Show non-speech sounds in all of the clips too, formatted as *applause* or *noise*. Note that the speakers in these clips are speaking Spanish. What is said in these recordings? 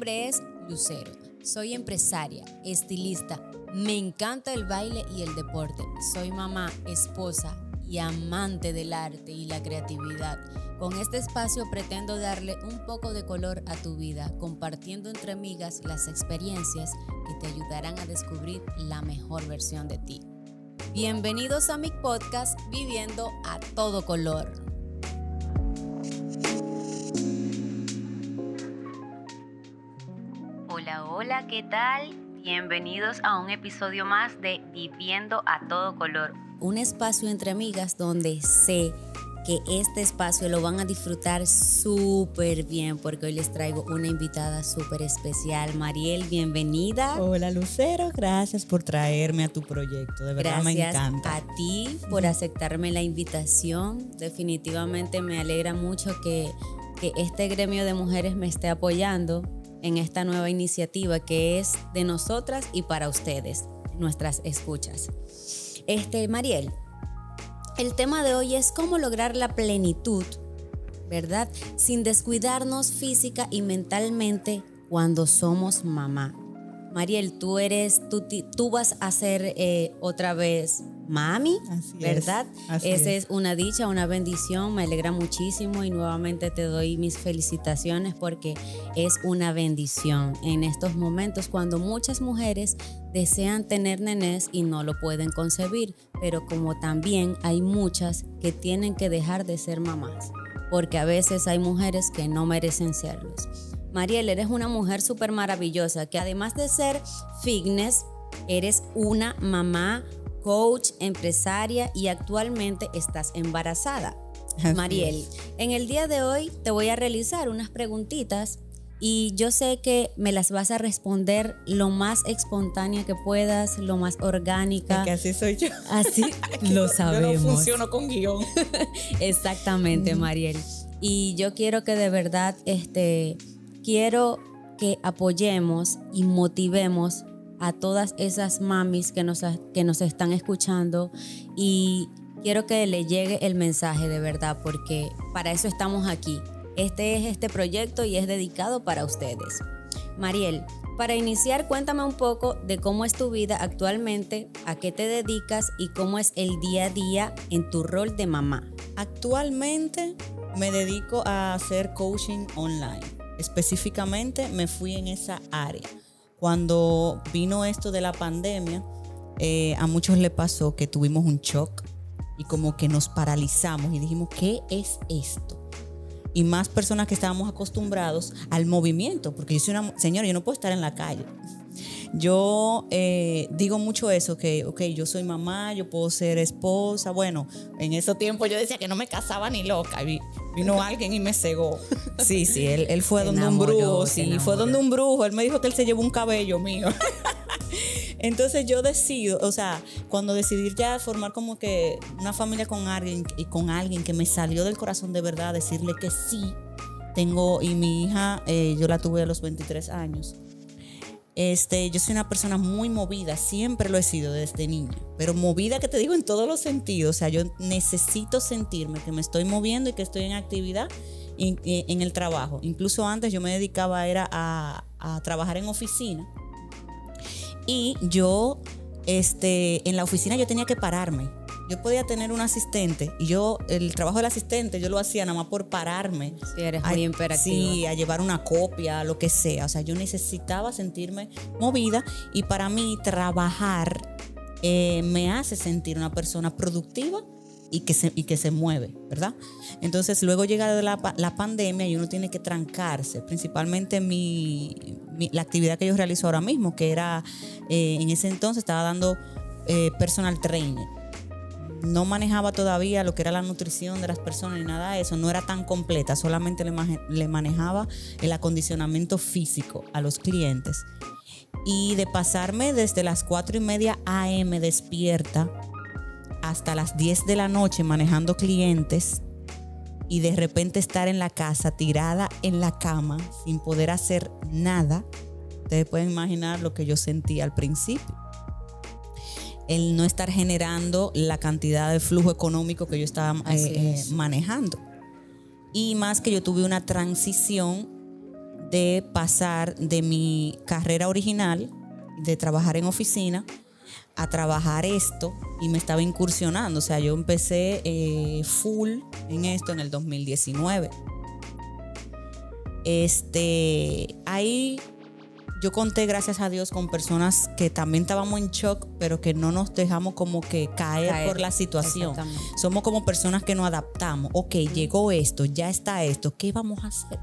nombre es Lucero. Soy empresaria, estilista. Me encanta el baile y el deporte. Soy mamá, esposa y amante del arte y la creatividad. Con este espacio pretendo darle un poco de color a tu vida, compartiendo entre amigas las experiencias que te ayudarán a descubrir la mejor versión de ti. Bienvenidos a mi podcast Viviendo a todo color. Hola, ¿qué tal? Bienvenidos a un episodio más de Viviendo a todo color. Un espacio entre amigas donde sé que este espacio lo van a disfrutar súper bien porque hoy les traigo una invitada súper especial. Mariel, bienvenida. Hola Lucero, gracias por traerme a tu proyecto, de verdad me encanta. a ti por aceptarme la invitación. Definitivamente me alegra mucho que, que este gremio de mujeres me esté apoyando en esta nueva iniciativa que es de nosotras y para ustedes, nuestras escuchas. Este, Mariel, el tema de hoy es cómo lograr la plenitud, ¿verdad? Sin descuidarnos física y mentalmente cuando somos mamá. Mariel, tú eres, tú, tú vas a ser eh, otra vez mami, ¿verdad? Esa es. una dicha, una bendición, me alegra muchísimo y nuevamente te doy mis felicitaciones porque es una bendición en estos momentos cuando muchas mujeres desean tener nenes y no lo pueden concebir, pero como también hay muchas que tienen que dejar de ser mamás, porque a veces hay mujeres que no merecen serlos. Mariel, eres una mujer súper maravillosa que además de ser fitness, eres una mamá, coach, empresaria y actualmente estás embarazada. Mariel, en el día de hoy te voy a realizar unas preguntitas y yo sé que me las vas a responder lo más espontánea que puedas, lo más orgánica. que así soy yo. Así *laughs* lo sabemos. Yo no funciono con guion. *laughs* Exactamente, Mariel. Y yo quiero que de verdad este quiero que apoyemos y motivemos a todas esas mamis que nos, que nos están escuchando y quiero que le llegue el mensaje de verdad porque para eso estamos aquí. Este es este proyecto y es dedicado para ustedes. Mariel, para iniciar cuéntame un poco de cómo es tu vida actualmente, a qué te dedicas y cómo es el día a día en tu rol de mamá. Actualmente me dedico a hacer coaching online específicamente me fui en esa área. Cuando vino esto de la pandemia, eh, a muchos le pasó que tuvimos un shock y como que nos paralizamos y dijimos, ¿qué es esto? Y más personas que estábamos acostumbrados al movimiento, porque yo soy una señora, yo no puedo estar en la calle. Yo eh, digo mucho eso, que, ok, yo soy mamá, yo puedo ser esposa. Bueno, en ese tiempo yo decía que no me casaba ni loca. Vino alguien y me cegó. Sí, sí, él, fue *laughs* donde un brujo, sí, fue donde un brujo. Él me dijo que él se llevó un cabello mío. *laughs* Entonces yo decido, o sea, cuando decidí ya formar como que una familia con alguien y con alguien que me salió del corazón de verdad, decirle que sí, tengo, y mi hija, eh, yo la tuve a los 23 años. Este, yo soy una persona muy movida, siempre lo he sido desde niña, pero movida que te digo en todos los sentidos, o sea, yo necesito sentirme que me estoy moviendo y que estoy en actividad en, el trabajo. Incluso antes yo me dedicaba era a, a trabajar en oficina y yo, este, en la oficina yo tenía que pararme yo podía tener un asistente y yo, el trabajo del asistente, yo lo hacía nada más por pararme. Sí, eres muy imperativo. Sí, a llevar una copia, lo que sea. O sea, yo necesitaba sentirme movida y para mí trabajar eh, me hace sentir una persona productiva y que se, y que se mueve, ¿verdad? Entonces luego llega la, la pandemia y uno tiene que trancarse, principalmente mi, la actividad que yo realizo ahora mismo, que era, eh, en ese entonces estaba dando eh, personal training no manejaba todavía lo que era la nutrición de las personas ni nada de eso, no era tan completa, solamente le, manejaba el acondicionamiento físico a los clientes. Y de pasarme desde las 4 y media AM despierta hasta las 10 de la noche manejando clientes y de repente estar en la casa tirada en la cama sin poder hacer nada, ustedes pueden imaginar lo que yo sentí al principio el no estar generando la cantidad de flujo económico que yo estaba eh, eh, manejando. Y más que yo tuve una transición de pasar de mi carrera original, de trabajar en oficina, a trabajar esto y me estaba incursionando. O sea, yo empecé eh, full en esto en el 2019. Este, ahí yo conté, gracias a Dios, con personas que también estábamos en shock, pero que no nos dejamos como que caer, por la situación. Somos como personas que nos adaptamos. Ok, llegó esto, ya está esto, ¿qué vamos a hacer?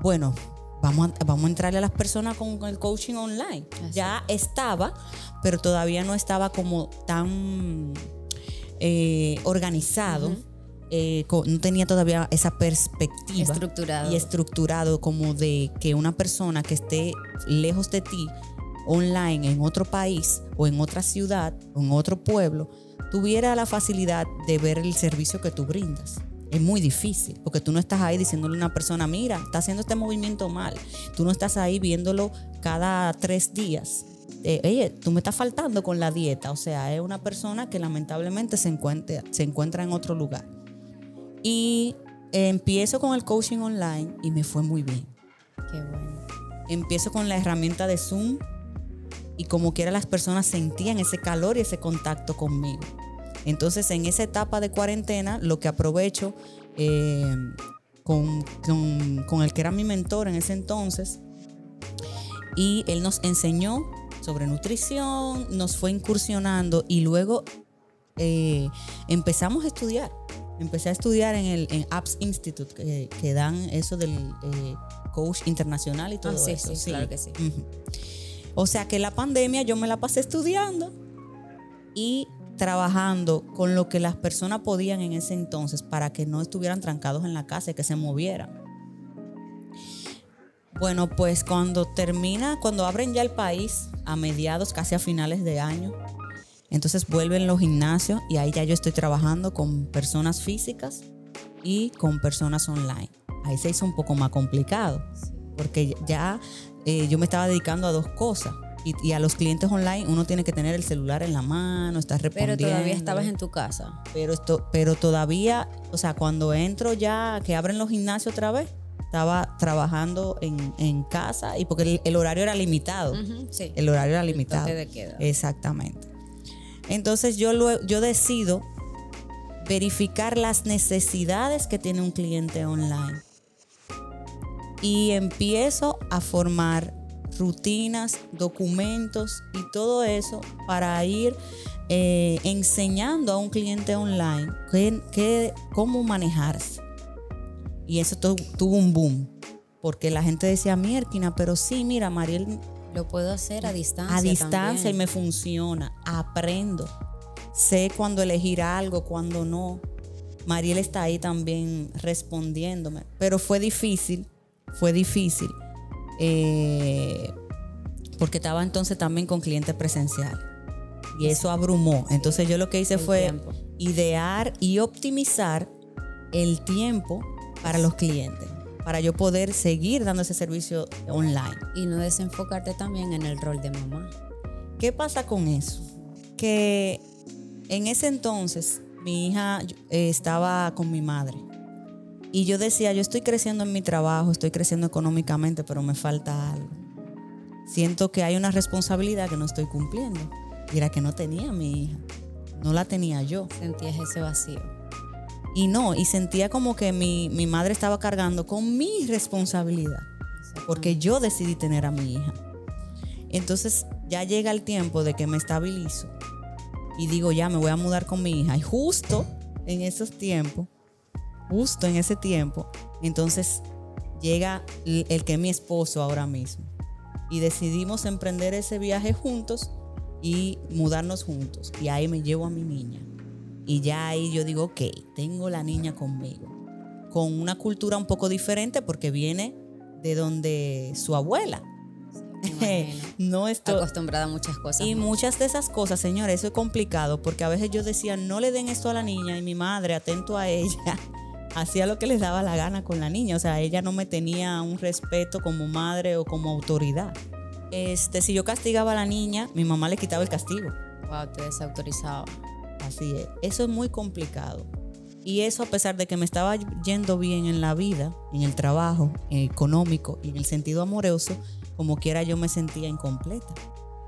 Bueno, vamos a, vamos a entrarle a las personas con el coaching online. Ya estaba, pero todavía no estaba como tan eh, organizado. Eh, no tenía todavía esa perspectiva estructurado. y estructurado como de que una persona que esté lejos de ti, online, en otro país o en otra ciudad o en otro pueblo, tuviera la facilidad de ver el servicio que tú brindas. Es muy difícil, porque tú no estás ahí diciéndole a una persona, mira, está haciendo este movimiento mal. Tú no estás ahí viéndolo cada tres días. Eh, oye, tú me estás faltando con la dieta. O sea, es una persona que lamentablemente se encuentra, se encuentra en otro lugar. Y empiezo con el coaching online y me fue muy bien. Qué bueno. Empiezo con la herramienta de Zoom y como quiera las personas sentían ese calor y ese contacto conmigo. Entonces en esa etapa de cuarentena lo que aprovecho eh, con, con el que era mi mentor en ese entonces y él nos enseñó sobre nutrición, nos fue incursionando y luego eh, empezamos a estudiar empecé a estudiar en el Apps Institute, que, dan eso del eh, coach internacional y todo ah, eso. Sí, claro que sí. O sea que la pandemia yo me la pasé estudiando y trabajando con lo que las personas podían en ese entonces para que no estuvieran trancados en la casa y que se movieran. Bueno, pues cuando termina, cuando abren ya el país a mediados, casi a finales de año, entonces vuelven los gimnasios y ahí ya yo estoy trabajando con personas físicas y con personas online. Ahí se hizo un poco más complicado porque ya eh, yo me estaba dedicando a dos cosas. Y, a los clientes online uno tiene que tener el celular en la mano, estar respondiendo. Pero todavía estabas en tu casa. Pero, esto, pero todavía, o sea, cuando entro ya, que abren los gimnasios otra vez, estaba trabajando en, casa y porque el, horario era limitado. sí. El horario era limitado. Exactamente. Entonces yo, yo decido verificar las necesidades que tiene un cliente online. Y empiezo a formar rutinas, documentos y todo eso para ir eh, enseñando a un cliente online cómo manejarse. Y eso tuvo un boom, porque la gente decía, Mierkina, pero sí, mira, Mariel lo puedo hacer a distancia. A distancia y me funciona. Aprendo. Sé cuándo elegir algo, cuándo no. Mariel está ahí también respondiéndome. Pero fue difícil, fue difícil. Eh, porque estaba entonces también con clientes presenciales. Y eso abrumó. Entonces yo lo que hice fue idear y optimizar el tiempo para los clientes para yo poder seguir dando ese servicio online. Y no desenfocarte también en el rol de mamá. ¿Qué pasa con eso? Que en ese entonces mi hija eh, estaba con mi madre. Y yo decía, yo estoy creciendo en mi trabajo, estoy creciendo económicamente, pero me falta algo. Siento que hay una responsabilidad que no estoy cumpliendo. Y era que no tenía mi hija. No la tenía yo. Sentías ese vacío. Y no, y sentía como que mi, madre estaba cargando con mi responsabilidad, porque yo decidí tener a mi hija. Entonces ya llega el tiempo de que me estabilizo y digo, ya me voy a mudar con mi hija. Y justo en esos tiempos, justo en ese tiempo, entonces llega el que es mi esposo ahora mismo. Y decidimos emprender ese viaje juntos y mudarnos juntos. Y ahí me llevo a mi niña. Y ya ahí yo digo, ok, tengo la niña conmigo. Con una cultura un poco diferente porque viene de donde su abuela. *laughs* no estoy acostumbrada a muchas cosas. Y muchas de esas cosas, señores, eso es complicado porque a veces yo decía, no le den esto a la niña y mi madre, atento a ella, *laughs* hacía lo que les daba la gana con la niña. O sea, ella no me tenía un respeto como madre o como autoridad. Este, si yo castigaba a la niña, mi mamá le quitaba el castigo. Wow, te desautorizaba. Así es. Eso es muy complicado. Y eso a pesar de que me estaba yendo bien en la vida, en el trabajo, en el económico y en el sentido amoroso, como quiera yo me sentía incompleta.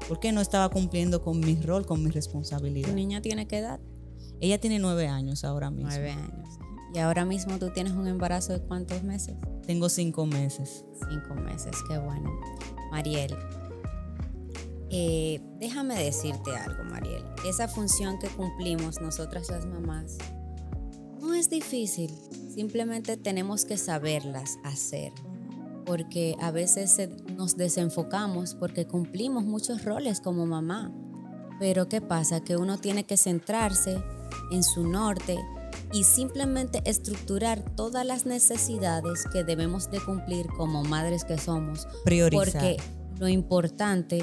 Porque no estaba cumpliendo con mi rol, con mi responsabilidad. ¿Tu niña tiene qué edad? Ella tiene nueve años ahora mismo. Nueve años. ¿Y ahora mismo tú tienes un embarazo de cuántos meses? Tengo cinco meses. Cinco meses, qué bueno. Mariel, eh, déjame decirte algo, Mariel. Esa función que cumplimos nosotras las mamás no es difícil. Simplemente tenemos que saberlas hacer. Porque a veces nos desenfocamos porque cumplimos muchos roles como mamá. Pero ¿qué pasa? Que uno tiene que centrarse en su norte y simplemente estructurar todas las necesidades que debemos de cumplir como madres que somos. Priorizar. Porque lo importante,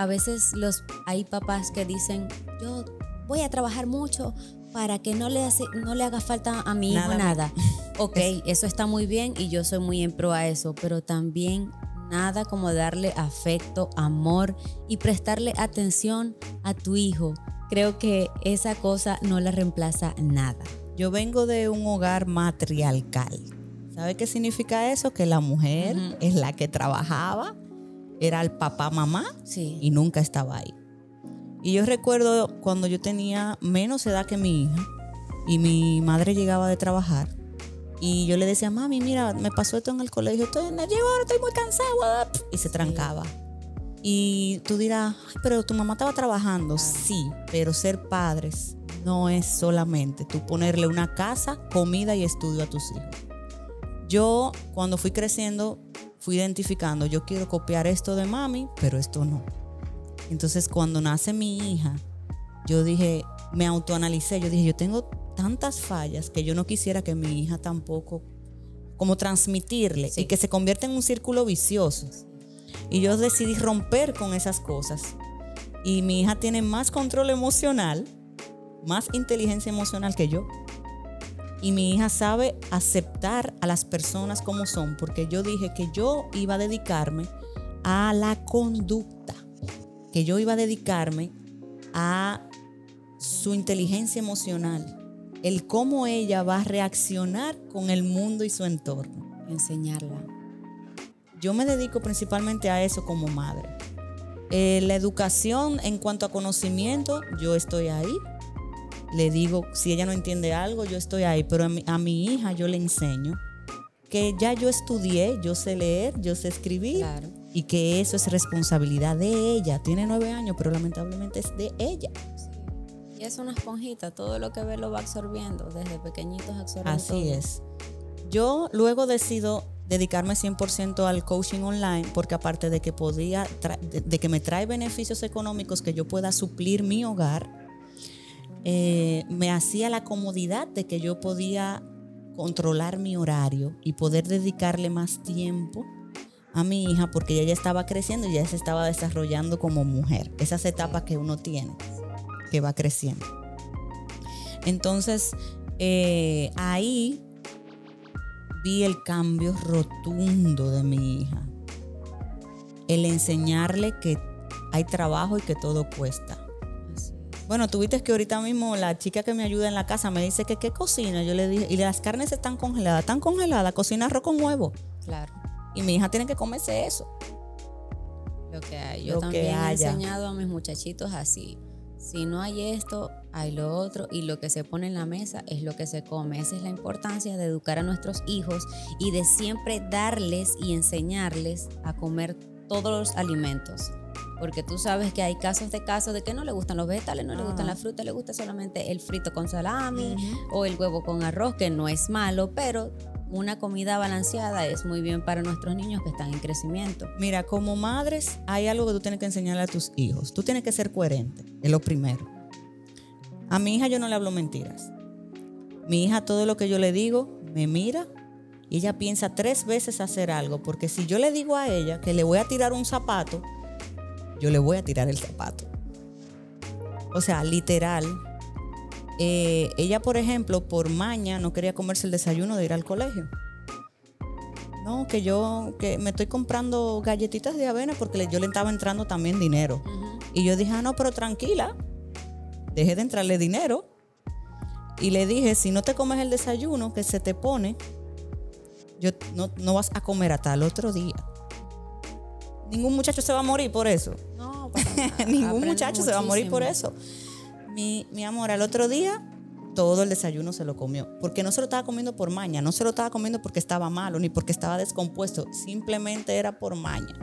a veces los, hay papás que dicen, yo voy a trabajar mucho para que no le, hace, no le haga falta a mi hijo nada. nada. *laughs* Ok, eso está muy bien y yo soy muy en pro a eso, pero también nada como darle afecto, amor y prestarle atención a tu hijo. Creo que esa cosa no la reemplaza nada. Yo vengo de un hogar matriarcal. ¿Sabe qué significa eso? Que la mujer es la que trabajaba, era el papá, mamá y nunca estaba ahí. Y yo recuerdo cuando yo tenía menos edad que mi hija y mi madre llegaba de trabajar y yo le decía, mami, mira, me pasó esto en el colegio, estoy en el ahora estoy muy cansada. Y se trancaba. Y tú dirás, pero tu mamá estaba trabajando. Sí, pero ser padres no es solamente tú ponerle una casa, comida y estudio a tus hijos. Yo, cuando fui creciendo, fui identificando, yo quiero copiar esto de mami, pero esto no. Entonces, cuando nace mi hija, yo dije, me autoanalicé, yo dije, yo tengo tantas fallas que yo no quisiera que mi hija tampoco, como transmitirle y que se convierta en un círculo vicioso. Y yo decidí romper con esas cosas. Y mi hija tiene más control emocional más inteligencia emocional que yo. Y mi hija sabe aceptar a las personas como son, porque yo dije que yo iba a dedicarme a la conducta, que yo iba a dedicarme a su inteligencia emocional, el cómo ella va a reaccionar con el mundo y su entorno. Enseñarla. Yo me dedico principalmente a eso como madre. Eh, la educación en cuanto a conocimiento, yo estoy ahí le digo, si ella no entiende algo, yo estoy ahí, pero a mi, hija yo le enseño que ya yo estudié, yo sé leer, yo sé escribir y que eso es responsabilidad de ella. Tiene nueve años, pero lamentablemente es de ella. Y es una esponjita, todo lo que ve lo va absorbiendo, desde pequeñitos absorbiendo. Así es. Yo luego decido dedicarme 100% al coaching online porque aparte de que podía de que me trae beneficios económicos que yo pueda suplir mi hogar, eh, me hacía la comodidad de que yo podía controlar mi horario y poder dedicarle más tiempo a mi hija porque ella ya estaba creciendo y ya se estaba desarrollando como mujer. Esas etapas que uno tiene, que va creciendo. Entonces, eh, ahí vi el cambio rotundo de mi hija. El enseñarle que hay trabajo y que todo cuesta. Bueno, tuviste que ahorita mismo la chica que me ayuda en la casa me dice que qué cocina. Yo le dije, y las carnes están congeladas, están congeladas, cocina arroz con huevo. Claro. Y mi hija tiene que comerse eso. Lo que hay. Yo también he enseñado a mis muchachitos así. Si no hay esto, hay lo otro y lo que se pone en la mesa es lo que se come. Esa es la importancia de educar a nuestros hijos y de siempre darles y enseñarles a comer todos los alimentos porque tú sabes que hay casos de casos de que no le gustan los vegetales, no le gustan las frutas, le gusta solamente el frito con salami o el huevo con arroz, que no es malo, pero una comida balanceada es muy bien para nuestros niños que están en crecimiento. Mira, como madres hay algo que tú tienes que enseñarle a tus hijos. Tú tienes que ser coherente, es lo primero. A mi hija yo no le hablo mentiras. Mi hija todo lo que yo le digo me mira y ella piensa tres veces hacer algo, porque si yo le digo a ella que le voy a tirar un zapato, yo le voy a tirar el zapato. O sea, literal. Eh, ella, por ejemplo, por maña no quería comerse el desayuno de ir al colegio. No, que yo que me estoy comprando galletitas de avena porque yo le estaba entrando también dinero. Y yo dije, ah, no, pero tranquila, deje de entrarle dinero. Y le dije, si no te comes el desayuno que se te pone, yo, no, no vas a comer hasta el otro día. Ningún muchacho se va a morir por eso. No, *laughs* para nada. Ningún muchacho se va a morir por eso. Mi, mi amor, al otro día todo el desayuno se lo comió. Porque no se lo estaba comiendo por maña, no se lo estaba comiendo porque estaba malo, ni porque estaba descompuesto. Simplemente era por maña.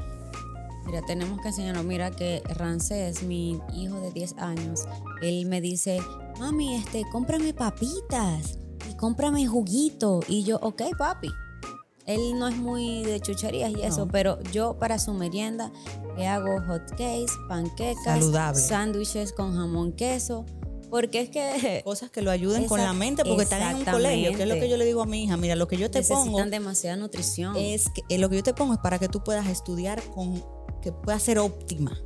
Mira, tenemos que enseñarnos. Mira que Rancés, mi hijo de 10 años, él me dice, mami, este, cómprame papitas y cómprame juguito. Y yo, ok, papi. Él no es muy de chucherías y eso, No. pero yo para su merienda le hago hot cakes, panquecas, sándwiches con jamón queso, porque es que *laughs* Cosas que lo ayuden con la mente porque están en un colegio. Que es lo que yo le digo a mi hija. Mira, lo que yo te necesitan pongo demasiada nutrición. es que eh, lo que yo te pongo es para que tú puedas estudiar con que puedas ser óptima,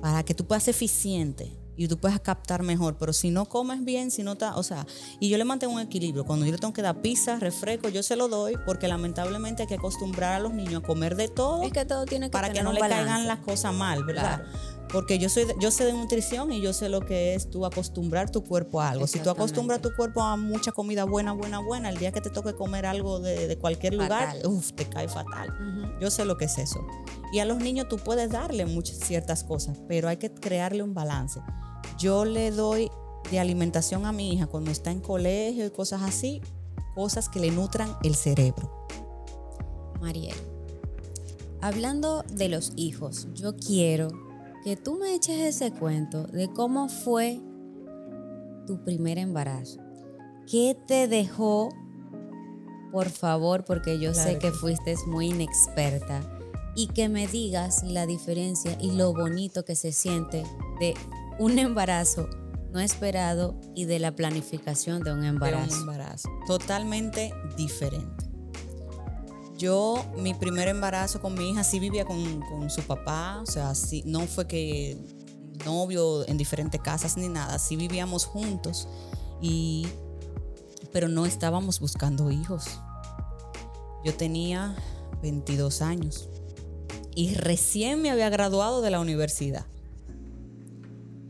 para que tú puedas ser eficiente y tú puedas captar mejor. Pero si no comes bien, si no está, o sea, y yo le mantengo un equilibrio. Cuando yo le tengo que dar pizza, refresco, yo se lo doy porque lamentablemente hay que acostumbrar a los niños a comer de todo es que todo tiene que para que no le balance. caigan las cosas mal, ¿verdad? Claro. Porque yo soy yo sé de nutrición y yo sé lo que es tú acostumbrar tu cuerpo a algo. Si tú acostumbras tu cuerpo a mucha comida buena, buena, buena, el día que te toque comer algo de, de cualquier lugar, uff, te cae fatal. Yo sé lo que es eso. Y a los niños tú puedes darle muchas ciertas cosas, pero hay que crearle un balance. Yo le doy de alimentación a mi hija cuando está en colegio y cosas así, cosas que le nutran el cerebro. Mariel, hablando de los hijos, yo quiero que tú me eches ese cuento de cómo fue tu primer embarazo. ¿Qué te dejó? Por favor, porque yo sé que que fuiste muy inexperta. Y que me digas la diferencia y lo bonito que se siente de un embarazo no esperado y de la planificación de un embarazo. un embarazo. Totalmente diferente. Yo, mi primer embarazo con mi hija, sí vivía con, con su papá, o sea, sí, no fue que novio en diferentes casas ni nada, sí vivíamos juntos, y, pero no estábamos buscando hijos. Yo tenía 22 años y recién me había graduado de la universidad.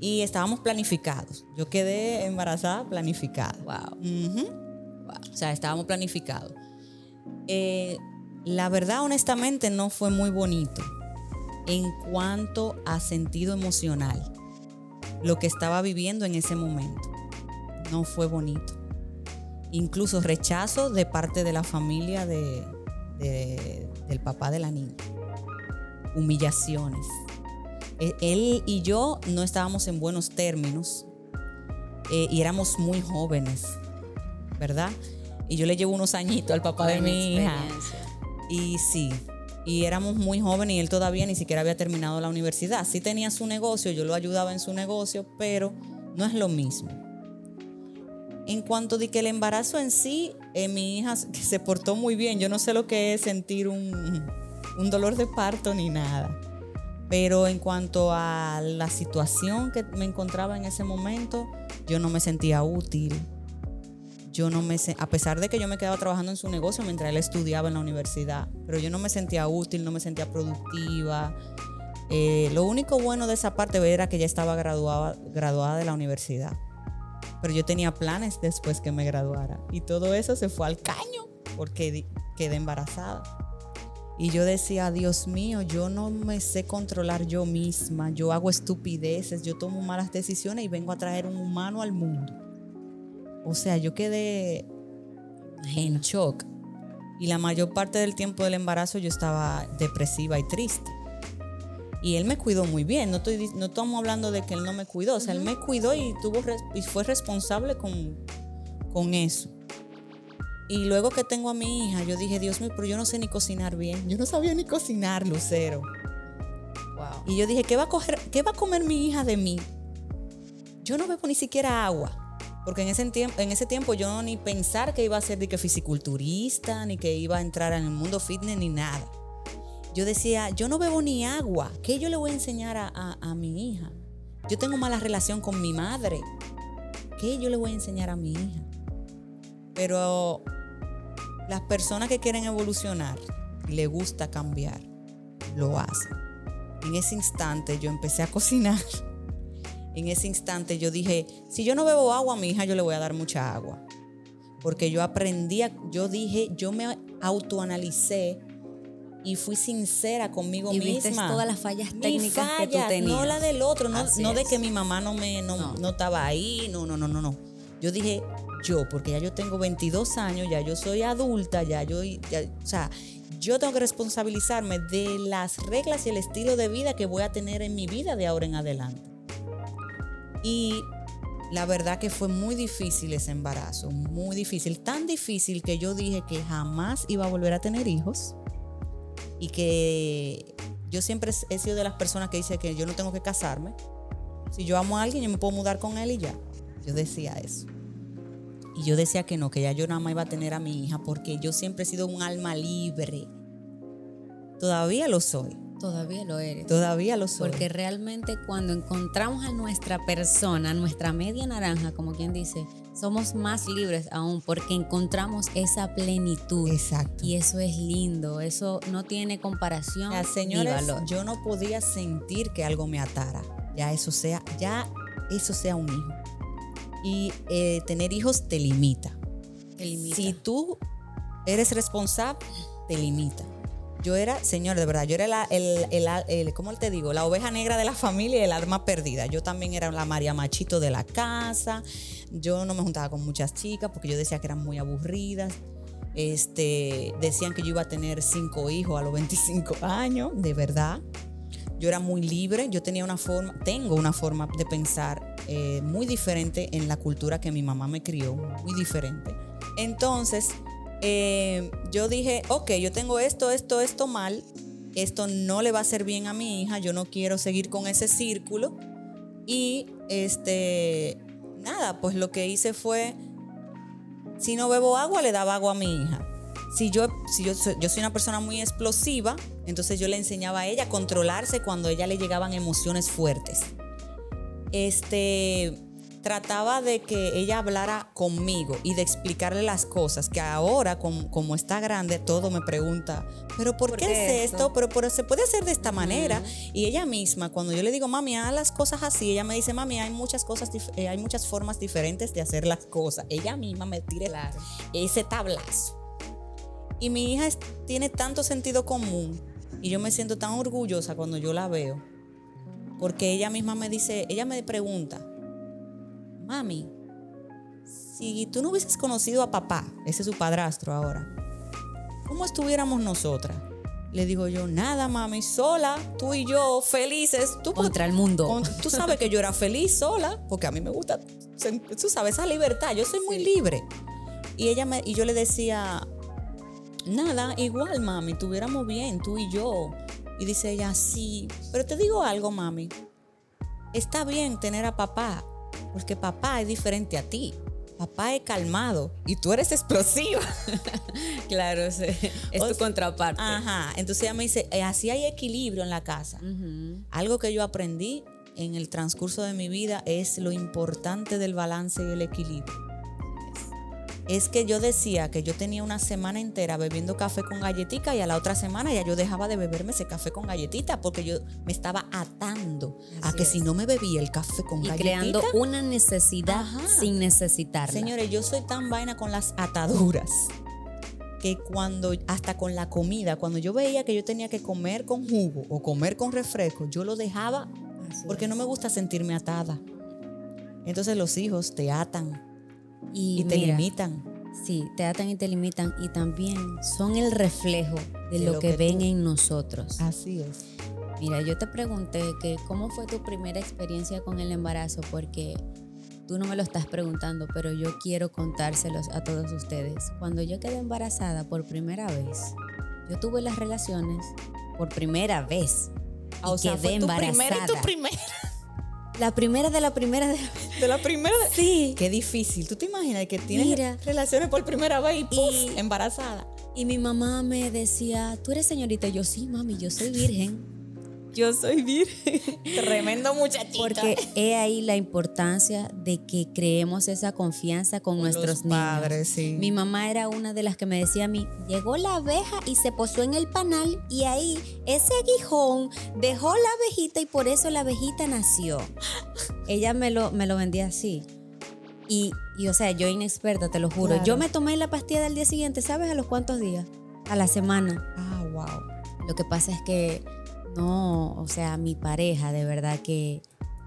Y estábamos planificados. Yo quedé embarazada planificada. Wow. O sea, estábamos planificados. Eh, la verdad, honestamente, no fue muy bonito en cuanto a sentido emocional. Lo que estaba viviendo en ese momento no fue bonito. Incluso rechazo de parte de la familia de- de- del papá de la niña. Humillaciones. Eh, Él y yo no estábamos en buenos términos eh, y éramos muy jóvenes, ¿verdad? Y yo le llevo unos añitos al papá de mi hija. Y sí, y éramos muy jóvenes y él todavía ni siquiera había terminado la universidad. Sí tenía su negocio, yo lo ayudaba en su negocio, pero no es lo mismo. En cuanto de que el embarazo en sí, eh, mi hija se- se portó muy bien. Yo no sé lo que es sentir un, un dolor de parto ni nada. Pero en cuanto a la situación que me encontraba en ese momento, yo no me sentía útil. Yo no me a pesar de que yo me quedaba trabajando en su negocio mientras él estudiaba en la universidad, pero yo no me sentía útil, no me sentía productiva. Eh, lo único bueno de esa parte era que ya estaba graduada, graduada de la universidad. Pero yo tenía planes después que me graduara. Y todo eso se fue al caño porque quedé embarazada. Y yo decía, Dios mío, yo no me sé controlar yo misma, yo hago estupideces, yo tomo malas decisiones y vengo a traer un humano al mundo. O sea, yo quedé en shock. Y la mayor parte del tiempo del embarazo yo estaba depresiva y triste. Y él me cuidó muy bien. No, estoy, no estamos hablando de que él no me cuidó. O sea, él me cuidó y, tuvo, y fue responsable con, con eso. Y luego que tengo a mi hija, yo dije, Dios mío, pero yo no sé ni cocinar bien. Yo no sabía ni cocinar, Lucero. Wow. Y yo dije, ¿qué va a, coger, qué va a comer mi hija de mí? Yo no bebo ni siquiera agua. Porque en ese, tiempo, en ese tiempo yo no ni pensar que iba a ser de que fisiculturista, ni que iba a entrar en el mundo fitness, ni nada. Yo decía, yo no bebo ni agua. ¿Qué yo le voy a enseñar a, a- a mi hija? Yo tengo mala relación con mi madre. ¿Qué yo le voy a enseñar a mi hija? Pero las personas que quieren evolucionar, le gusta cambiar, lo hacen. En ese instante yo empecé a cocinar *laughs* en ese instante yo dije, si yo no bebo agua a mi hija, yo le voy a dar mucha agua. Porque yo aprendí, yo dije, yo me autoanalicé y fui sincera conmigo y misma. Viste todas las fallas técnicas que tú tenías. No la del otro, no, no de que mi mamá no me no, no. estaba ahí, no, no, no, no, no. Yo dije yo, porque ya yo tengo 22 años, ya yo soy adulta, ya yo, o sea, yo tengo que responsabilizarme de las reglas y el estilo de vida que voy a tener en mi vida de ahora en adelante. Y la verdad que fue muy difícil ese embarazo, muy difícil, tan difícil que yo dije que jamás iba a volver a tener hijos y que yo siempre he sido de las personas que dice que yo no tengo que casarme. Si yo amo a alguien, yo me puedo mudar con él y ya. Yo decía eso. Y yo decía que no, que ya yo nada más iba a tener a mi hija porque yo siempre he sido un alma libre. Todavía lo soy. Todavía lo eres. Todavía lo soy. Porque realmente cuando encontramos a nuestra persona, nuestra media naranja, como quien dice, somos más libres aún porque encontramos esa plenitud. Exacto. Y eso es lindo, eso no tiene comparación. Ya, señores, yo no podía sentir que algo me atara. Ya eso sea, ya eso sea un hijo y eh, tener hijos te limita. Te limita. Si tú eres responsable, te limita. Yo era, señor, de verdad, yo era la, el, el, ¿cómo te digo? La oveja negra de la *laughs* familia y el arma perdida. Yo también era la María Machito de la casa. Yo no me juntaba con muchas chicas porque yo decía que eran muy aburridas. Este, decían que yo iba a tener cinco hijos a los 25 años, de verdad. Yo era muy libre, yo tenía una forma, tengo una forma de pensar eh, muy diferente en la cultura que mi mamá me crió, muy diferente. Entonces, eh, yo dije, ok, yo tengo esto, esto, esto mal, esto no le va a hacer bien a mi hija, yo no quiero seguir con ese círculo. Y este, nada, pues lo que hice fue, si no bebo agua, le daba agua a mi hija. Si yo, si yo, yo soy una persona muy explosiva, entonces yo le enseñaba a ella a controlarse cuando a ella le llegaban emociones fuertes este, trataba de que ella hablara conmigo y de explicarle las cosas, que ahora como, está grande todo me pregunta, pero ¿por, qué, es esto? Pero, pero, se puede hacer de esta manera. Y ella misma, cuando yo le digo, mami, haz las cosas así, ella me dice, mami, hay muchas cosas, eh, hay muchas formas diferentes de hacer las cosas. Ella misma me tira ese tablazo. Y mi hija tiene tanto sentido común y yo me siento tan orgullosa cuando yo la veo porque ella misma me dice, ella me pregunta, mami, si tú no hubieses conocido a papá, ese es su padrastro ahora, ¿cómo estuviéramos nosotras? Le digo yo, nada, mami, sola, tú y yo, felices. Tú Contra el mundo. tú sabes que yo era feliz sola, porque a mí me gusta, tú sabes, esa libertad. Yo soy muy libre. Y ella me, y yo le decía, nada, igual, mami, tuviéramos bien, tú y yo. Y dice ella, sí, pero te digo algo, mami. Está bien tener a papá, porque papá es diferente a ti. Papá es calmado y tú eres explosiva. *laughs* claro, es tu contraparte. Ajá, entonces ella me dice, eh, así hay equilibrio en la casa. Algo que yo aprendí en el transcurso de mi vida es lo importante del balance y el equilibrio es que yo decía que yo tenía una semana entera bebiendo café con galletita y a la otra semana ya yo dejaba de beberme ese café con galletita porque yo me estaba atando a que si no me bebía el café con y galletita. creando una necesidad sin necesitarla. Señores, yo soy tan vaina con las ataduras que cuando, hasta con la comida, cuando yo veía que yo tenía que comer con jugo o comer con refresco, yo lo dejaba porque no me gusta sentirme atada. Entonces los hijos te atan y, te limitan. Sí, te atan y te limitan y también son el reflejo de, lo, que, ven en nosotros. Así es. Mira, yo te pregunté que cómo fue tu primera experiencia con el embarazo porque tú no me lo estás preguntando, pero yo quiero contárselos a todos ustedes. Cuando yo quedé embarazada por primera vez, yo tuve las relaciones por primera vez. Ah, o sea, quedé embarazada. tu primera. La primera de la primera de la, de la primera. Sí. Qué difícil. ¿Tú te imaginas que tienes relaciones por primera vez y, ¡puf! embarazada? Y mi mamá me decía, ¿tú eres señorita? yo, sí, mami, yo soy virgen. Yo soy virgen. Tremendo muchachito. Porque he ahí la importancia de que creemos esa confianza con, nuestros niños. padres, sí. Mi mamá era una de las que me decía a mí, llegó la abeja y se posó en el panal y ahí ese aguijón dejó la abejita y por eso la abejita nació. Ella me lo, me lo vendía así. Y, y, o sea, yo inexperta, te lo juro. Claro. Yo me tomé la pastilla del día siguiente, ¿sabes a los cuántos días? A la semana. Ah, wow. Lo que pasa es que no, o sea, mi pareja, de verdad que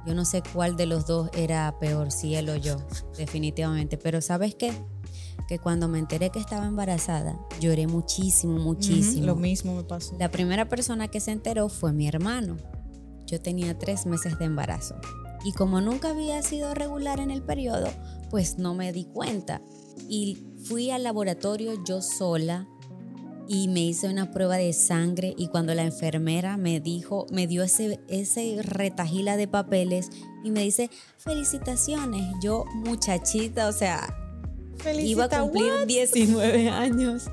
yo no sé cuál de los dos era peor, si él o yo, definitivamente. Pero ¿sabes qué? Que cuando me enteré que estaba embarazada, lloré muchísimo, muchísimo. Ujú, Lo mismo me pasó. La primera persona que se enteró fue mi hermano. Yo tenía tres meses de embarazo. Y como nunca había sido regular en el periodo, pues no me di cuenta. Y fui al laboratorio yo sola y me hice una prueba de sangre y cuando la enfermera me dijo, me dio ese, ese retajila de papeles y me dice, felicitaciones, yo muchachita, o sea, iba a cumplir 19 *laughs* años.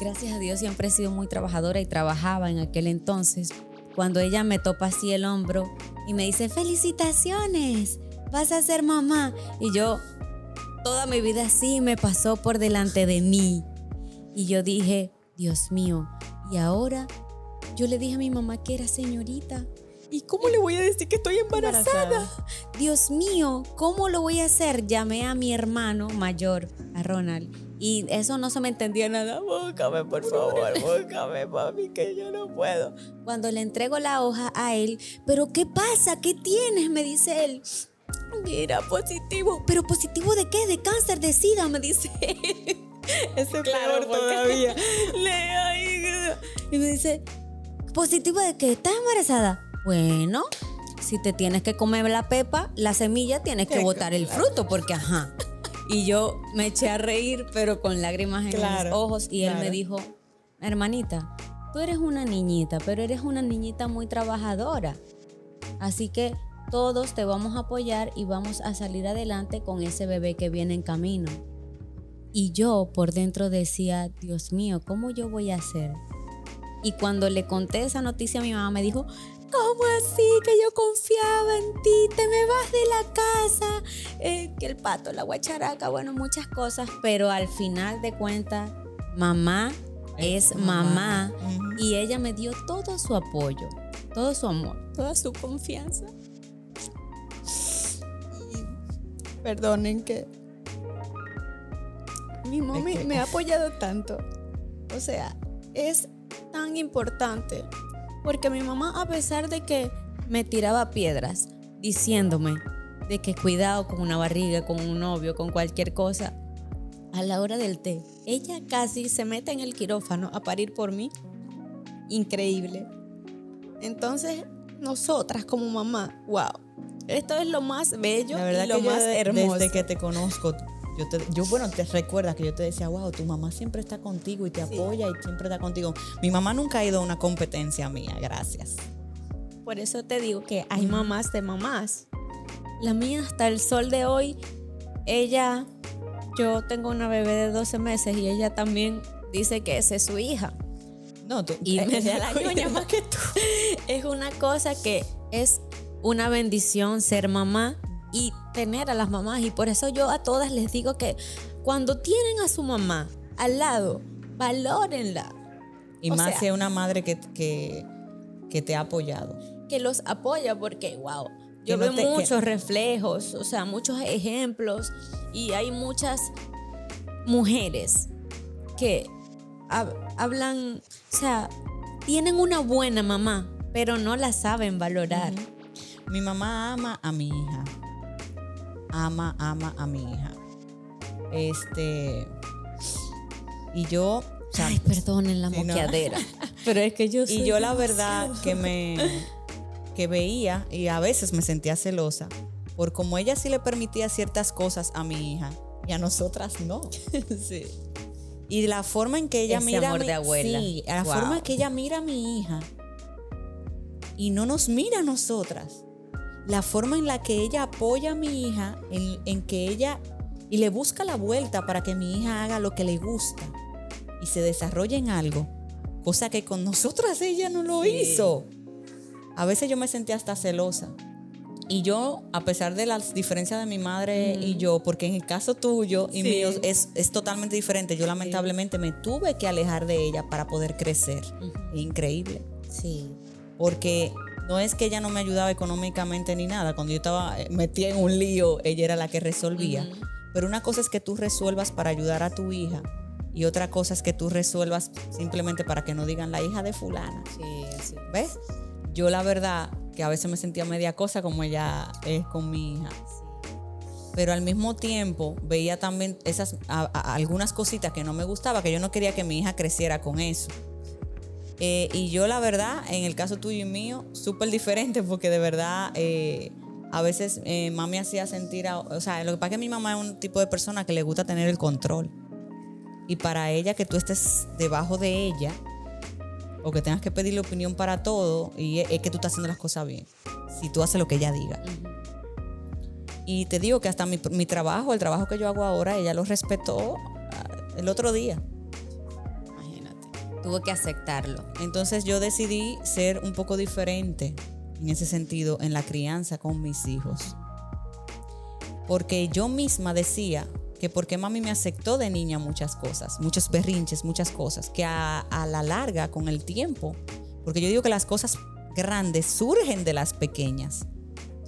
Gracias a Dios siempre he sido muy trabajadora y trabajaba en aquel entonces. Cuando ella me topa así el hombro y me dice, felicitaciones, vas a ser mamá. Y yo, toda mi vida así me pasó por delante de mí. Y yo dije, Dios mío, y ahora yo le dije a mi mamá que era señorita. ¿Y cómo le voy a decir que estoy embarazada? Embarazada. Dios mío, ¿cómo lo voy a hacer? Llamé a mi hermano mayor, a Ronald, y eso no se me entendía nada. Búscame, por favor, búscame, papi, que yo no puedo. Cuando le entrego la hoja a él, ¿pero qué pasa? ¿Qué tienes? Me dice él. Mira, positivo. ¿Pero positivo de qué? ¿De cáncer? ¿De sida? Me dice *laughs* él. Ese *laughs* es Claro, peor todavía. *laughs* Ahí. Y me dice, ¿positivo de qué? ¿Estás embarazada? Bueno, si te tienes que comer la pepa, la semilla, tienes que Que- botar el fruto, porque ajá. Y yo me eché a reír, pero con lágrimas en Claro, los ojos. Y él me dijo, hermanita, tú eres una niñita, pero eres una niñita muy trabajadora. Así que todos te vamos a apoyar y vamos a salir adelante con ese bebé que viene en camino. Y yo por dentro decía, Dios mío, ¿cómo yo voy a hacer? Y cuando le conté esa noticia a mi mamá me dijo, ¿cómo así que yo confiaba en ti? Te me vas de la casa, Eh, que el pato, la guacharaca, bueno, muchas cosas, pero al final de cuentas, mamá es mamá y ella me dio todo su apoyo, todo su amor, toda su confianza. Y perdonen que mi mami me ha apoyado tanto. O sea, es tan importante porque mi mamá, a pesar de que me tiraba piedras diciéndome de que cuidado con una barriga, con un novio, con cualquier cosa, a la hora del té, ella casi se mete en el quirófano a parir por mí. Increíble. Entonces, nosotras como mamá, wow, esto es lo más bello La verdad y lo que más hermoso. desde que te conozco, yo, te, yo bueno, te recuerdas que yo te decía, wow, tu mamá siempre está contigo y te Sí. apoya y siempre está contigo. Mi mamá nunca ha ido a una competencia mía, gracias. Por eso te digo que hay mamás de mamás. La mía hasta el sol de hoy, ella, yo tengo una bebé de 12 meses y ella también dice que esa es su hija. No, tú, Y *laughs* me da la ñoña más que tú. Es una cosa que es una bendición ser mamá y tener a las mamás. Y por eso yo a todas les digo que cuando tienen a su mamá al lado, valórenla. Y o más sea- si es una madre que, que, que te ha apoyado. que los apoya porque, wow, yo no veo te- que- muchos reflejos, o sea, muchos ejemplos y hay muchas mujeres que hab- hablan, o sea, tienen una buena mamá, pero no la saben valorar. Mi mamá ama a mi hija. Ama, ama a mi hija. Este. Y yo. o sea, Ay, perdonen la no. moqueadera, *laughs* pero es que yo y yo la verdad demasiado- que me que veía y a veces me sentía celosa por como ella sí le permitía ciertas cosas a mi hija y a nosotras no. *laughs* sí. Y la forma en que ella Ese mira a amor mi- de abuela. Sí, la Wow. forma que ella mira a mi hija y no nos mira a nosotras. La forma en la que ella apoya a mi hija, en, en que ella y le busca la vuelta para que mi hija haga lo que le gusta y se desarrolle en algo, cosa que con nosotras ella no lo Sí. hizo. a veces yo me sentía hasta celosa. Y yo, a pesar de las diferencias de mi madre y yo, porque en el caso tuyo y Sí. mío es, es totalmente diferente, yo lamentablemente me tuve que alejar de ella para poder crecer. Increíble. Sí. Porque no es que ella no me ayudaba económicamente ni nada. Cuando yo estaba eh, metida en un lío, ella era la que resolvía. Pero una cosa es que tú resuelvas para ayudar a tu hija y otra cosa es que tú resuelvas simplemente para que no digan la hija de fulana. Sí, así. ¿Ves? Yo la verdad que a veces me sentía media cosa como ella es con mi hija. Pero al mismo tiempo veía también esas a- a- algunas cositas que no me gustaba, que yo no quería que mi hija creciera con eso. Eh, y yo la verdad, en el caso tuyo y mío, súper diferente porque de verdad eh, a veces eh, mami hacía sentir, a- o sea, lo que pasa es que mi mamá es un tipo de persona que le gusta tener el control. Y para ella que tú estés debajo de ella o que tengas que pedirle opinión para todo y es, es que tú estás haciendo las cosas bien. Si tú haces lo que ella diga. Y te digo que hasta mi, mi trabajo, el trabajo que yo hago ahora, ella lo respetó ah, el otro día. Tuvo que aceptarlo. Entonces yo decidí ser un poco diferente en ese sentido en la crianza con mis hijos. Porque yo misma decía que porque mami me aceptó de niña muchas cosas, muchos berrinches, muchas cosas, que a, a la larga, con el tiempo, porque yo digo que las cosas grandes surgen de las pequeñas,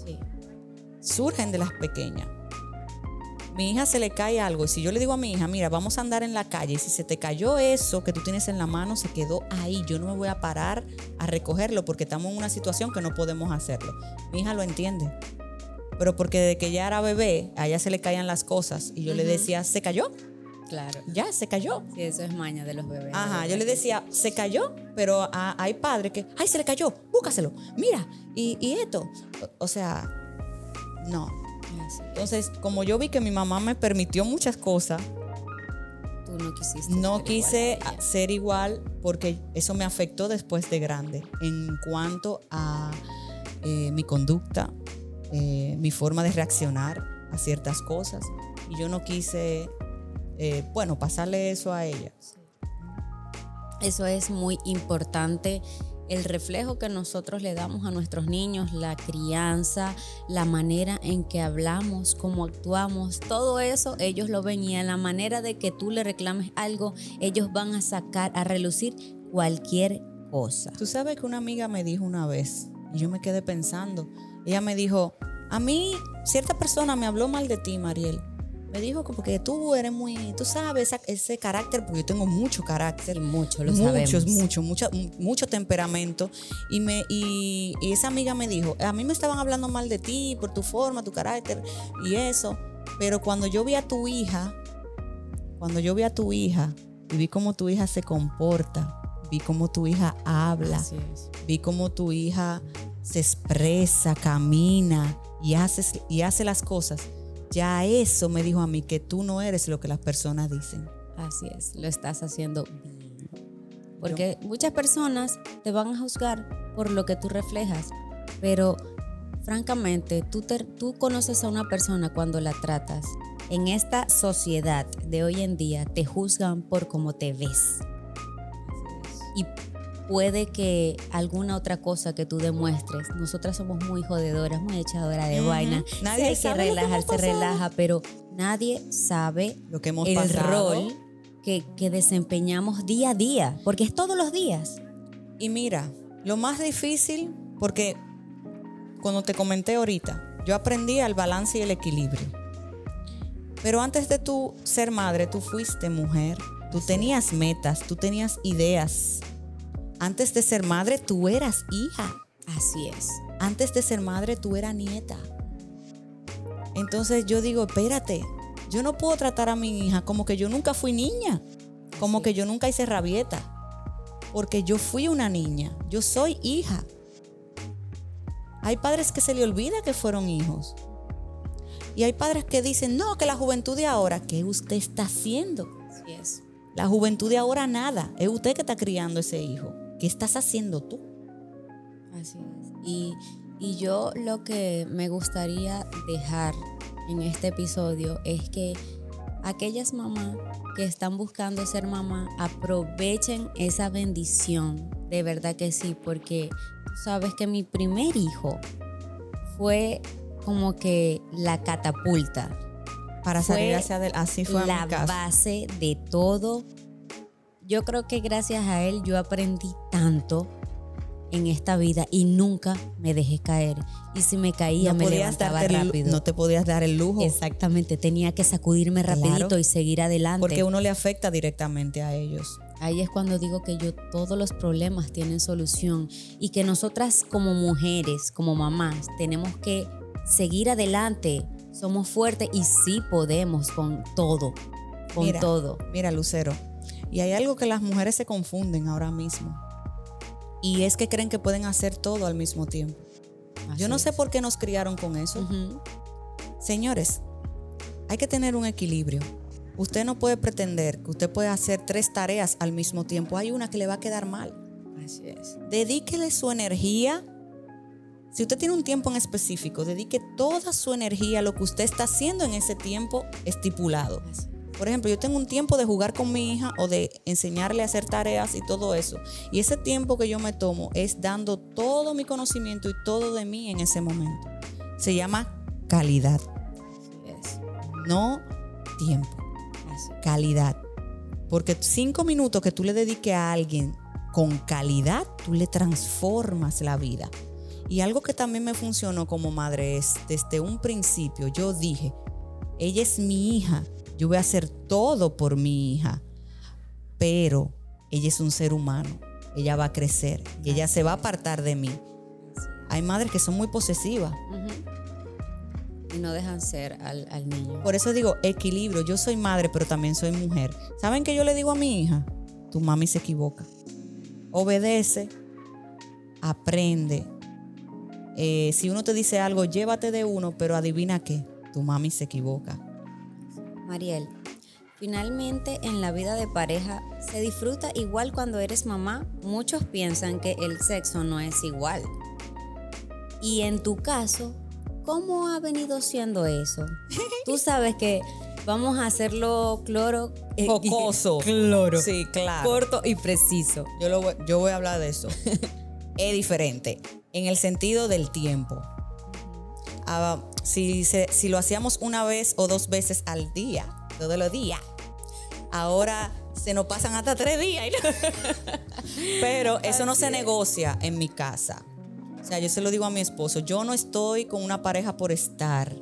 Sí. surgen de las pequeñas. Mi hija se le cae algo y si yo le digo a mi hija, mira, vamos a andar en la calle y si se te cayó eso que tú tienes en la mano, se quedó ahí, yo no me voy a parar a recogerlo porque estamos en una situación que no podemos hacerlo. Mi hija lo entiende. Pero porque desde que ella era bebé, a ella se le caían las cosas y yo le decía, ¿se cayó? Claro. Ya, se cayó. Sí, eso es maña de los bebés. Ajá, yo le decía, se cayó, pero a- hay padres que, ay, se le cayó, búscaselo, mira, y, y esto. O, o sea, no. Así. Entonces, como yo vi que mi mamá me permitió muchas cosas, Tú no quisiste. no ser quise igual ser igual porque eso me afectó después de grande en cuanto a eh, mi conducta, eh, mi forma de reaccionar a ciertas cosas. Y yo no quise, eh, bueno, pasarle eso a ella. Eso es muy importante. El reflejo que nosotros le damos a nuestros niños, la crianza, la manera en que hablamos, cómo actuamos, todo eso ellos lo ven y a la manera de que tú le reclames algo, ellos van a sacar, a relucir cualquier cosa. Tú sabes que una amiga me dijo una vez, y yo me quedé pensando, ella me dijo, a mí cierta persona me habló mal de ti, Mariel. Me dijo como que tú eres muy, tú sabes, esa- ese carácter, porque yo tengo mucho carácter. Y mucho, lo mucho, sabemos. mucho, mucho, mucho temperamento. Y, me, y, y esa amiga me dijo, a mí me estaban hablando mal de ti por tu forma, tu carácter y eso. Pero cuando yo vi a tu hija, cuando yo vi a tu hija y vi cómo tu hija se comporta, vi cómo tu hija habla, vi cómo tu hija se expresa, camina y hace, y hace las cosas. Ya eso me dijo a mí que tú no eres lo que las personas dicen. Así es, lo estás haciendo bien. Porque muchas personas te van a juzgar por lo que tú reflejas, pero francamente, tú, te- tú conoces a una persona cuando la tratas. En esta sociedad de hoy en día te juzgan por cómo te ves. Y puede que alguna otra cosa que tú demuestres, nosotras somos muy jodedoras, muy echadoras de vaina. Nadie sabe que relajar, se relaja, pero nadie sabe Lo que hemos el pasado. rol que, que desempeñamos día a día, porque es todos los días. Y mira, lo más difícil, porque cuando te comenté ahorita, yo aprendí al balance y el equilibrio. Pero antes de tú ser madre, tú fuiste mujer, tú tenías metas, tú tenías ideas. Antes de ser madre, tú eras hija. Así es. Antes de ser madre, tú eras nieta. Entonces yo digo, espérate, yo no puedo tratar a mi hija como que yo nunca fui niña, como que yo nunca hice rabieta, porque yo fui una niña, yo soy hija. Hay padres que se le olvida que fueron hijos. Y hay padres que dicen, no, que la juventud de ahora, ¿qué usted está haciendo? Así es. La juventud de ahora nada, es usted que está criando ese hijo. ¿Qué estás haciendo tú? Así es. Y, y yo lo que me gustaría dejar en este episodio es que aquellas mamás que están buscando ser mamá aprovechen esa bendición. De verdad que sí, porque sabes que mi primer hijo fue como que la catapulta. Para salir hacia adelante. Así fue la mi caso. base de todo. Yo creo que gracias a él yo aprendí tanto en esta vida y nunca me dejé caer. Y si me caía, no me levantaba el rápido. no te podías dar el lujo Exactamente, tenía que sacudirme Claro. rapidito y seguir adelante. porque uno le afecta directamente a ellos. Ahí es cuando digo que yo todos los problemas tienen solución y que nosotras como mujeres, como mamás, tenemos que seguir adelante. Somos fuertes y sí podemos con todo, con Mira, todo. Mira, Lucero, y hay algo que las mujeres se confunden ahora mismo. Y es que creen que pueden hacer todo al mismo tiempo. Yo no sé por qué nos criaron con eso. Señores, hay que tener un equilibrio. Usted no puede pretender que usted puede hacer tres tareas al mismo tiempo. Hay una que le va a quedar mal. Así es. Dedíquele su energía. Si usted tiene un tiempo en específico, dedique toda su energía a lo que usted está haciendo en ese tiempo estipulado. Así. Por ejemplo, yo tengo un tiempo de jugar con mi hija o de enseñarle a hacer tareas y todo eso. Y ese tiempo que yo me tomo es dando todo mi conocimiento y todo de mí en ese momento. Se llama calidad, no tiempo, calidad. Porque cinco minutos que tú le dediques a alguien con calidad, tú le transformas la vida. Y algo que también me funcionó como madre es, desde un principio, yo dije, ella es mi hija, yo voy a hacer todo por mi hija, pero ella es un ser humano, ella va a crecer y ella se va a apartar de mí. Hay madres que son muy posesivas. Y no dejan ser al, al niño. Por eso digo, equilibrio. Yo soy madre, pero también soy mujer. ¿Saben qué yo le digo a mi hija? Tu mami se equivoca. Obedece, aprende. Eh, si uno te dice algo, llévate de uno, pero adivina qué, tu mami se equivoca. Mariel, finalmente en la vida de pareja se disfruta igual cuando eres mamá. Muchos piensan que el sexo no es igual. Y en tu caso, ¿cómo ha venido siendo eso? Tú *laughs* sabes que vamos a hacerlo cloro. eh, Jocoso. *laughs* Cloro. Sí, claro. Corto y preciso. Yo, lo voy, yo voy a hablar de eso. *laughs* es diferente en el sentido del tiempo. Ah, si, se- si lo hacíamos una vez o dos veces al día, todos los días, ahora se nos pasan hasta tres días. *laughs* Pero eso no se negocia en mi casa. O sea, yo se lo digo a mi esposo, yo no estoy con una pareja por estar.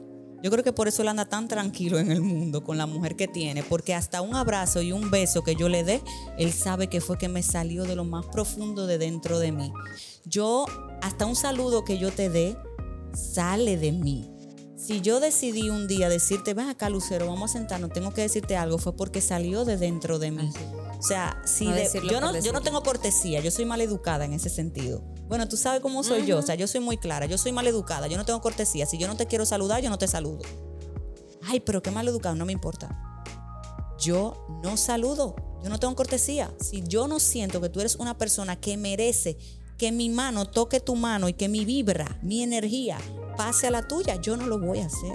Yo creo que por eso él anda tan tranquilo en el mundo con la mujer que tiene, porque hasta un abrazo y un beso que yo le dé, él sabe que fue que me salió de lo más profundo de dentro de mí. Yo, hasta un saludo que yo te dé, sale de mí. Si yo decidí un día decirte, ven acá, Lucero, vamos a sentarnos, tengo que decirte algo, fue porque salió de dentro de mí. Así. O sea, si No de- yo, no, yo no tengo cortesía, yo soy maleducada en ese sentido. Bueno, tú sabes cómo soy yo, o sea, yo soy muy clara, yo soy maleducada, yo no tengo cortesía. Si yo no te quiero saludar, yo no te saludo. Ay, pero qué maleducado, no me importa. Yo no saludo, yo no tengo cortesía. Si yo no siento que tú eres una persona que merece que mi mano toque tu mano y que mi vibra, mi energía pase a la tuya, yo no lo voy a hacer.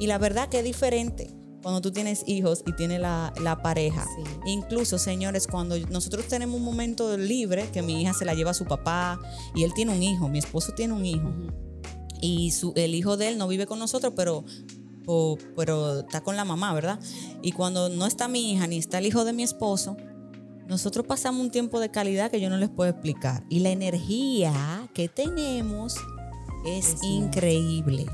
Y la verdad que es diferente cuando tú tienes hijos y tienes la, la pareja. Sí. Incluso, señores, cuando nosotros tenemos un momento libre, que mi hija se la lleva a su papá y él tiene un hijo, mi esposo tiene un hijo. Y su, el hijo de él no vive con nosotros, pero, o- pero está con la mamá, ¿verdad? Y cuando no está mi hija ni está el hijo de mi esposo, nosotros pasamos un tiempo de calidad que yo no les puedo explicar. Y la energía que tenemos es Es increíble.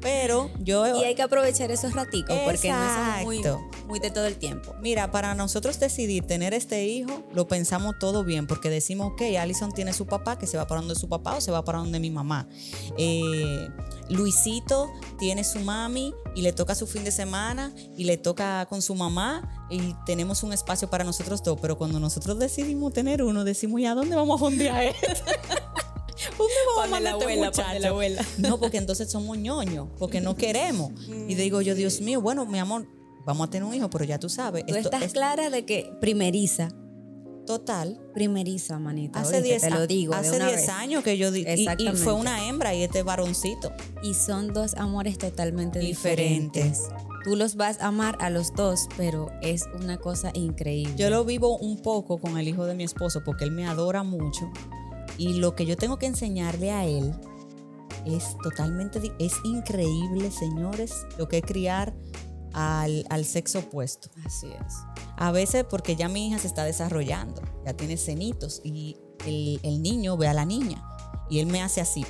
Pero yo... Y hay que aprovechar esos raticos porque no somos muy, Exacto. muy de todo el tiempo. Mira, para nosotros decidir tener este hijo, lo pensamos todo bien, porque decimos, ok, Allison tiene su papá, que se va para donde su papá o se va para donde mi mamá. Eh, Luisito tiene su mami y le toca su fin de semana y le toca con su mamá y tenemos un espacio para nosotros dos, pero cuando nosotros decidimos tener uno, decimos, ¿y a dónde vamos a fondear esto? *laughs* ¿Dónde vamos a la abuela, la abuela. No, porque entonces somos ñoños, porque no queremos. Y digo yo, Dios mío, bueno, mi amor, vamos a tener un hijo, pero ya tú sabes. Tú esto estás es clara de que primeriza, total. primeriza, manita. Hace ¿oíste? 10 te lo digo. de hace una 10 vez. años que yo di, y- y, fue una hembra y este varoncito. Y son dos amores totalmente Diferentes. diferentes. Tú los vas a amar a los dos, pero es una cosa increíble. Yo lo vivo un poco con el hijo de mi esposo porque él me adora mucho. Y lo que yo tengo que enseñarle a él es totalmente, es increíble, señores, lo que es criar al, sexo opuesto. Así es. A veces porque ya mi hija se está desarrollando, ya tiene cenitos y el, niño ve a la niña y él me hace así,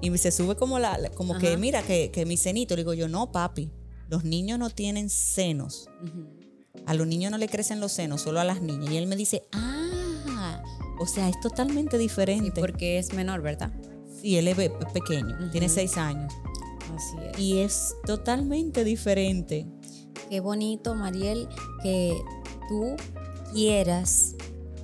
y se sube como, la, como que, mira, que, que mi cenito. Le digo yo, no, papi, los niños no tienen senos. A los niños no le crecen los senos, solo a las niñas. Y él me dice, ah, o sea, es totalmente diferente. Y porque es menor, ¿verdad? Sí, él es pequeño, tiene seis años. Así es. Y es totalmente diferente. Qué bonito, Mariel, que tú quieras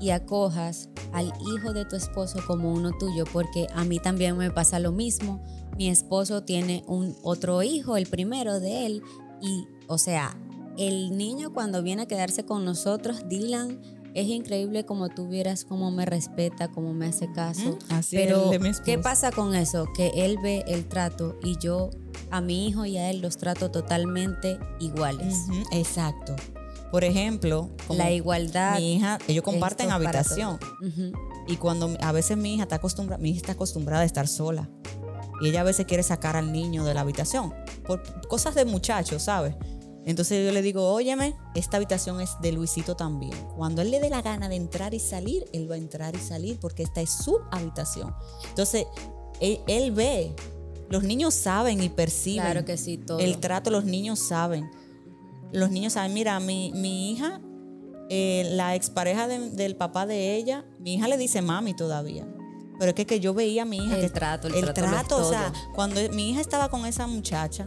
y acojas al hijo de tu esposo como uno tuyo, porque a mí también me pasa lo mismo. Mi esposo tiene un otro hijo, el primero de él, y o sea, el niño cuando viene a quedarse con nosotros, Dylan, es increíble como tú vieras cómo me respeta, cómo me hace caso. Así Pero, ¿qué pasa con eso? Que él ve el trato y yo a mi hijo y a él los trato totalmente iguales. Exacto. Por ejemplo, la igualdad. Mi hija, ellos comparten habitación. Y cuando a veces mi hija está acostumbrada, mi hija está acostumbrada a estar sola. Y ella a veces quiere sacar al niño de la habitación. Por cosas de muchachos, ¿sabes? Entonces yo le digo, óyeme, esta habitación es de Luisito también. Cuando él le dé la gana de entrar y salir, él va a entrar y salir porque esta es su habitación. Entonces, él, ve, los niños saben y perciben. Claro que sí, todo. El trato, los niños saben. Los niños saben, mira, mi, mi hija, eh, la expareja del papá de ella, mi hija le dice mami todavía. Pero es que, que yo veía a mi hija. El trato, el, el trato. o sea, cuando mi hija estaba con esa muchacha,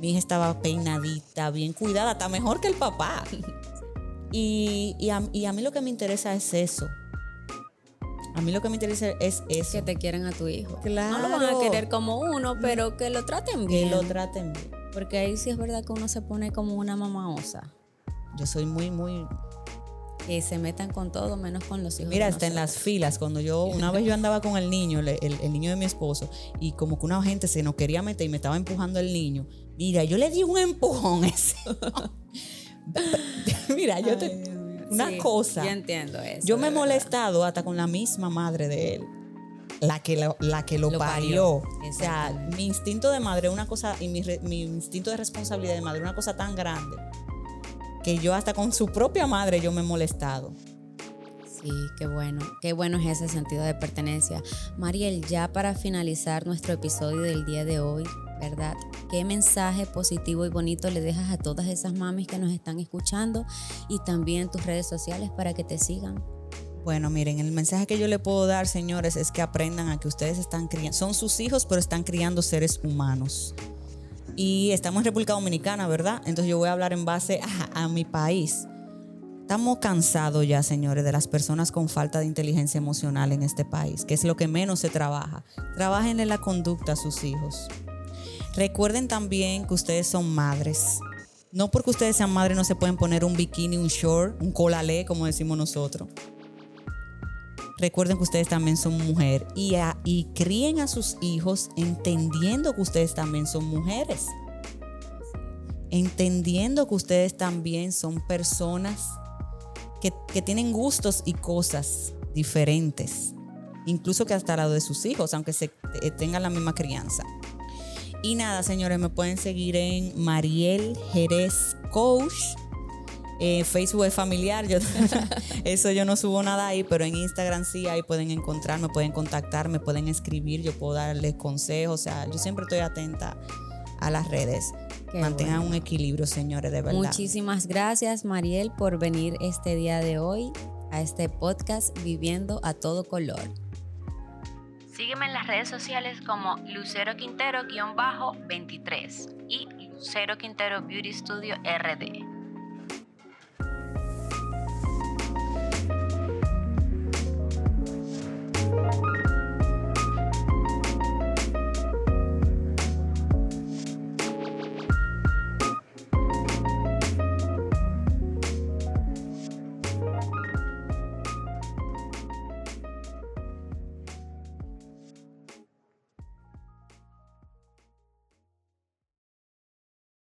mi hija estaba peinadita, bien cuidada, está mejor que el papá. *laughs* Y, y, a, y, a, mí lo que me interesa es eso. A mí lo que me interesa es eso. Que te quieran a tu hijo. Claro. No lo van a querer como uno, pero que lo traten bien. Que lo traten bien. Porque ahí sí es verdad que uno se pone como una mamá osa. Yo soy muy, muy que se metan con todo menos con los hijos. Mira, está en las filas. Cuando yo, una vez yo andaba con el niño, el, niño de mi esposo, y como que una gente se nos quería meter y me estaba empujando el niño. Mira, yo le di un empujón *laughs* ese. *laughs* Mira, yo te. Una cosa. Yo entiendo eso. Yo me he molestado hasta con la misma madre de él. La que lo, la que lo, parió. O sea, mi instinto de madre una cosa, y mi, mi instinto de responsabilidad de madre una cosa tan grande que yo hasta con su propia madre yo me he molestado. Sí, qué bueno, qué bueno es ese sentido de pertenencia. Mariel, ya para finalizar nuestro episodio del día de hoy, ¿verdad? ¿Qué mensaje positivo y bonito le dejas a todas esas mamis que nos están escuchando y también tus redes sociales para que te sigan? Bueno, miren, el mensaje que yo le puedo dar, señores, es que aprendan a que ustedes están criando, son sus hijos, pero están criando seres humanos y estamos en República Dominicana, ¿verdad? Entonces yo voy a hablar en base a, mi país. Estamos cansados ya, señores, de las personas con falta de inteligencia emocional en este país, que es lo que menos se trabaja. Trabajen en la conducta a sus hijos. Recuerden también que ustedes son madres. No porque ustedes sean madres no se pueden poner un bikini, un short, un colalé, como decimos nosotros. Recuerden que ustedes también son mujer y, y críen a sus hijos entendiendo que ustedes también son mujeres. Entendiendo que ustedes también son personas que, que tienen gustos y cosas diferentes. Incluso que hasta lado de sus hijos, aunque se, eh, tengan la misma crianza. Y nada, señores, me pueden seguir en Mariel Jerez Coach eh, Facebook es familiar, yo, *laughs* eso yo no subo nada ahí, pero en Instagram sí, ahí pueden encontrarme, pueden contactar, me pueden escribir, yo puedo darles consejos, o sea, yo siempre estoy atenta a las redes. Mantengan un equilibrio, señores, de verdad. Muchísimas gracias, Mariel, por venir este día de hoy a este podcast Viviendo a Todo Color. Sígueme en las redes sociales como Lucero Quintero-23 y Lucero Quintero Beauty Studio RD.